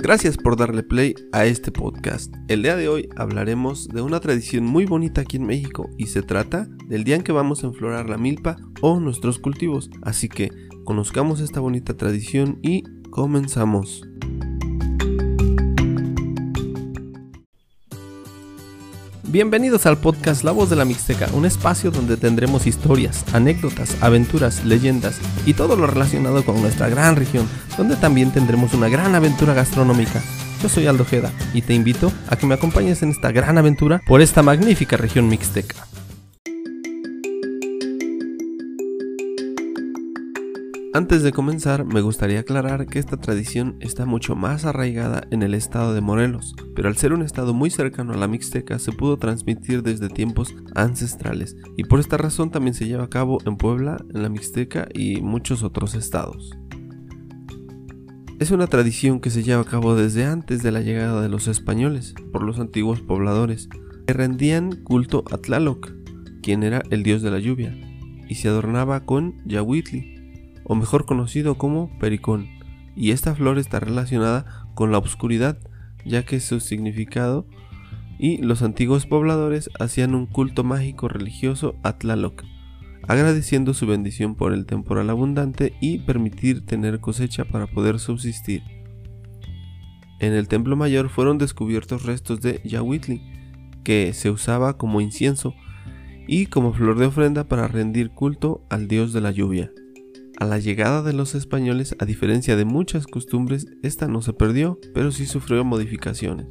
Gracias por darle play a este podcast. El día de hoy hablaremos de una tradición muy bonita aquí en México y se trata del día en que vamos a enflorar la milpa o nuestros cultivos. Así que conozcamos esta bonita tradición y comenzamos. Bienvenidos al podcast La Voz de la Mixteca, un espacio donde tendremos historias, anécdotas, aventuras, leyendas y todo lo relacionado con nuestra gran región, donde también tendremos una gran aventura gastronómica. Yo soy Aldo Jeda y te invito a que me acompañes en esta gran aventura por esta magnífica región mixteca. Antes de comenzar, me gustaría aclarar que esta tradición está mucho más arraigada en el estado de Morelos, pero al ser un estado muy cercano a la Mixteca se pudo transmitir desde tiempos ancestrales, y por esta razón también se lleva a cabo en Puebla, en la Mixteca y muchos otros estados. Es una tradición que se lleva a cabo desde antes de la llegada de los españoles, por los antiguos pobladores, que rendían culto a Tlaloc, quien era el dios de la lluvia, y se adornaba con Yahuitli, o mejor conocido como pericón, y esta flor está relacionada con la oscuridad, ya que su significado y los antiguos pobladores hacían un culto mágico religioso a Tlaloc, agradeciendo su bendición por el temporal abundante y permitir tener cosecha para poder subsistir. En el templo mayor fueron descubiertos restos de Yahuitli, que se usaba como incienso y como flor de ofrenda para rendir culto al dios de la lluvia. A la llegada de los españoles, a diferencia de muchas costumbres, esta no se perdió, pero sí sufrió modificaciones,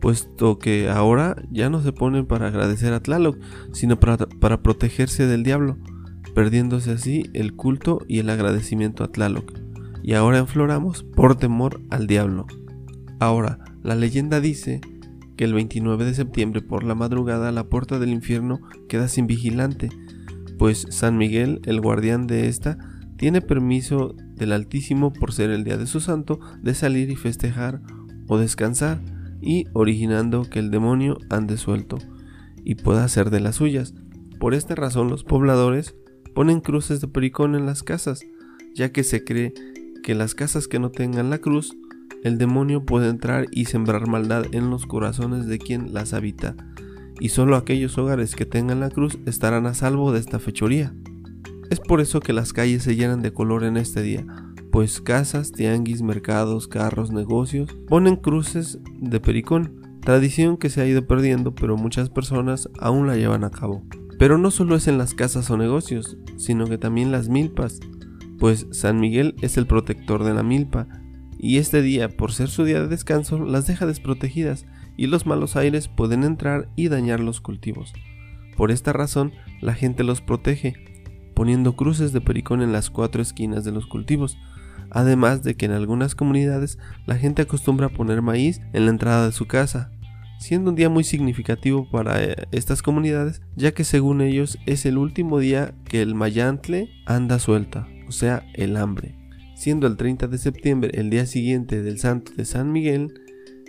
puesto que ahora ya no se ponen para agradecer a Tlaloc, sino para, para protegerse del diablo, perdiéndose así el culto y el agradecimiento a Tlaloc, y ahora enfloramos por temor al diablo. Ahora, la leyenda dice que el 29 de septiembre por la madrugada la puerta del infierno queda sin vigilante, pues San Miguel, el guardián de esta, tiene permiso del Altísimo por ser el día de su santo de salir y festejar o descansar y originando que el demonio ande suelto y pueda hacer de las suyas. Por esta razón los pobladores ponen cruces de pericón en las casas, ya que se cree que las casas que no tengan la cruz, el demonio puede entrar y sembrar maldad en los corazones de quien las habita, y solo aquellos hogares que tengan la cruz estarán a salvo de esta fechoría. Es por eso que las calles se llenan de color en este día, pues casas, tianguis, mercados, carros, negocios ponen cruces de pericón, tradición que se ha ido perdiendo pero muchas personas aún la llevan a cabo. Pero no solo es en las casas o negocios, sino que también las milpas, pues San Miguel es el protector de la milpa, y este día, por ser su día de descanso, las deja desprotegidas y los malos aires pueden entrar y dañar los cultivos. Por esta razón, la gente los protege, poniendo cruces de pericón en las cuatro esquinas de los cultivos, además de que en algunas comunidades la gente acostumbra poner maíz en la entrada de su casa, siendo un día muy significativo para eh, estas comunidades, ya que según ellos es el último día que el mayantle anda suelta, o sea, el hambre. Siendo el 30 de septiembre el día siguiente del santo de San Miguel,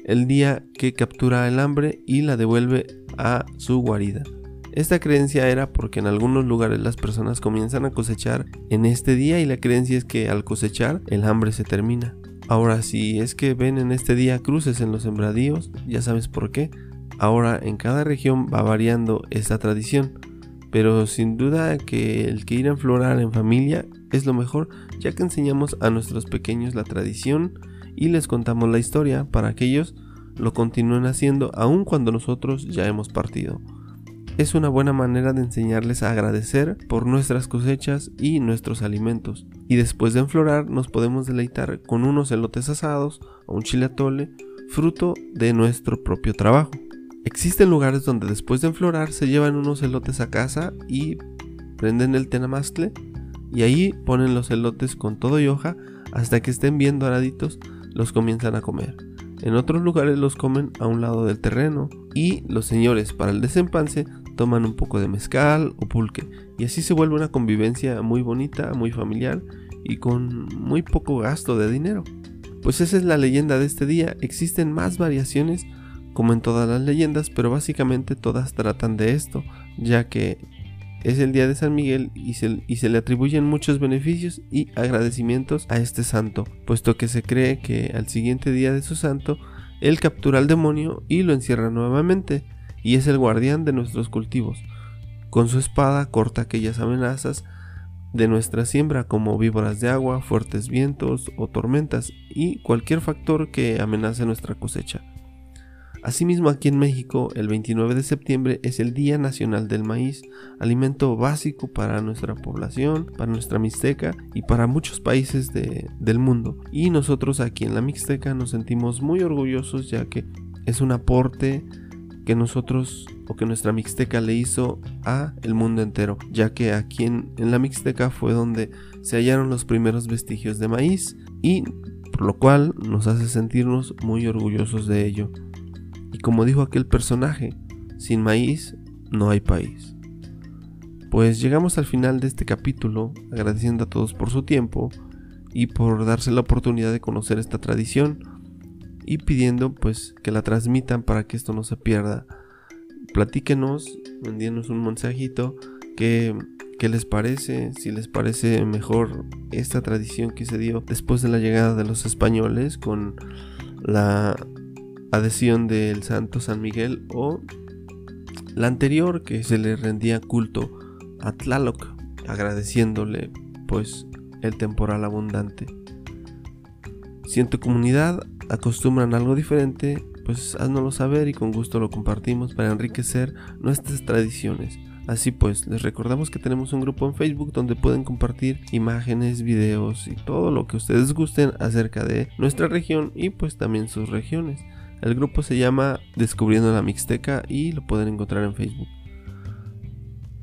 el día que captura el hambre y la devuelve a su guarida. Esta creencia era porque en algunos lugares las personas comienzan a cosechar en este día y la creencia es que al cosechar el hambre se termina. Ahora si es que ven en este día cruces en los sembradíos, ya sabes por qué. Ahora en cada región va variando esta tradición, pero sin duda que el que ir a enflorar en familia es lo mejor ya que enseñamos a nuestros pequeños la tradición y les contamos la historia para que ellos lo continúen haciendo aun cuando nosotros ya hemos partido es una buena manera de enseñarles a agradecer por nuestras cosechas y nuestros alimentos. Y después de enflorar nos podemos deleitar con unos elotes asados o un chile atole, fruto de nuestro propio trabajo. Existen lugares donde después de enflorar se llevan unos elotes a casa y prenden el tenamastle y ahí ponen los elotes con todo y hoja hasta que estén bien doraditos, los comienzan a comer. En otros lugares los comen a un lado del terreno y los señores para el desempance toman un poco de mezcal o pulque. Y así se vuelve una convivencia muy bonita, muy familiar y con muy poco gasto de dinero. Pues esa es la leyenda de este día, existen más variaciones como en todas las leyendas, pero básicamente todas tratan de esto, ya que es el día de San Miguel y se, le atribuyen muchos beneficios y agradecimientos a este santo, puesto que se cree que al siguiente día de su santo, él captura al demonio y lo encierra nuevamente, y es el guardián de nuestros cultivos. Con su espada corta aquellas amenazas de nuestra siembra como víboras de agua, fuertes vientos o tormentas y cualquier factor que amenace nuestra cosecha. Asimismo, aquí en México, el 29 de septiembre es el Día Nacional del Maíz, alimento básico para nuestra población, para nuestra Mixteca y para muchos países del mundo. Y nosotros aquí en la Mixteca nos sentimos muy orgullosos ya que es un aporte que nosotros o que nuestra Mixteca le hizo a el mundo entero, ya que aquí en, en la Mixteca fue donde se hallaron los primeros vestigios de maíz y por lo cual nos hace sentirnos muy orgullosos de ello. Y como dijo aquel personaje, sin maíz no hay país. Pues llegamos al final de este capítulo, agradeciendo a todos por su tiempo y por darse la oportunidad de conocer esta tradición y pidiendo pues que la transmitan para que esto no se pierda. Platíquenos, envíenos un mensajito que qué les parece, si les parece mejor esta tradición que se dio después de la llegada de los españoles con la adhesión del santo San Miguel o la anterior que se le rendía culto a Tlaloc, agradeciéndole pues el temporal abundante. Si en tu comunidad acostumbran algo diferente, pues haznoslo saber y con gusto lo compartimos para enriquecer nuestras tradiciones. Así pues, les recordamos que tenemos un grupo en Facebook donde pueden compartir imágenes, videos y todo lo que ustedes gusten acerca de nuestra región y pues también sus regiones. El grupo se llama Descubriendo la Mixteca y lo pueden encontrar en Facebook.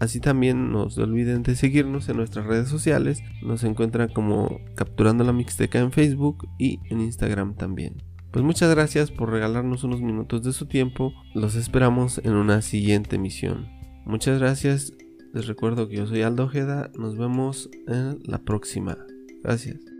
Así también no se olviden de seguirnos en nuestras redes sociales. Nos encuentran como Capturando la Mixteca en Facebook y en Instagram también. Pues muchas gracias por regalarnos unos minutos de su tiempo. Los esperamos en una siguiente emisión. Muchas gracias. Les recuerdo que yo soy Aldo Ojeda. Nos vemos en la próxima. Gracias.